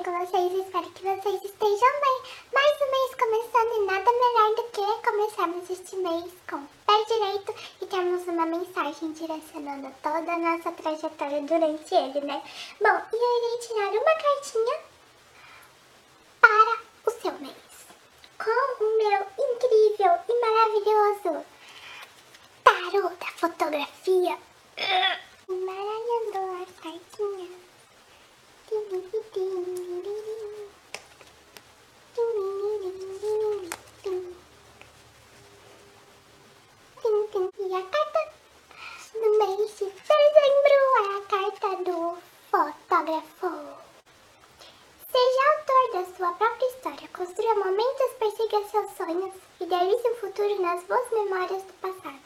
bem com vocês? Espero que vocês estejam bem. Mais um mês começando e nada melhor do que começarmos este mês com pé direito e termos uma mensagem direcionando toda a nossa trajetória durante ele, né? Bom, e eu irei tirar uma cartinha para o seu mês. Com o meu incrível e maravilhoso tarô da fotografia. Embaralhando muitas perseguem seus sonhos e idealize o futuro nas boas memórias do passado.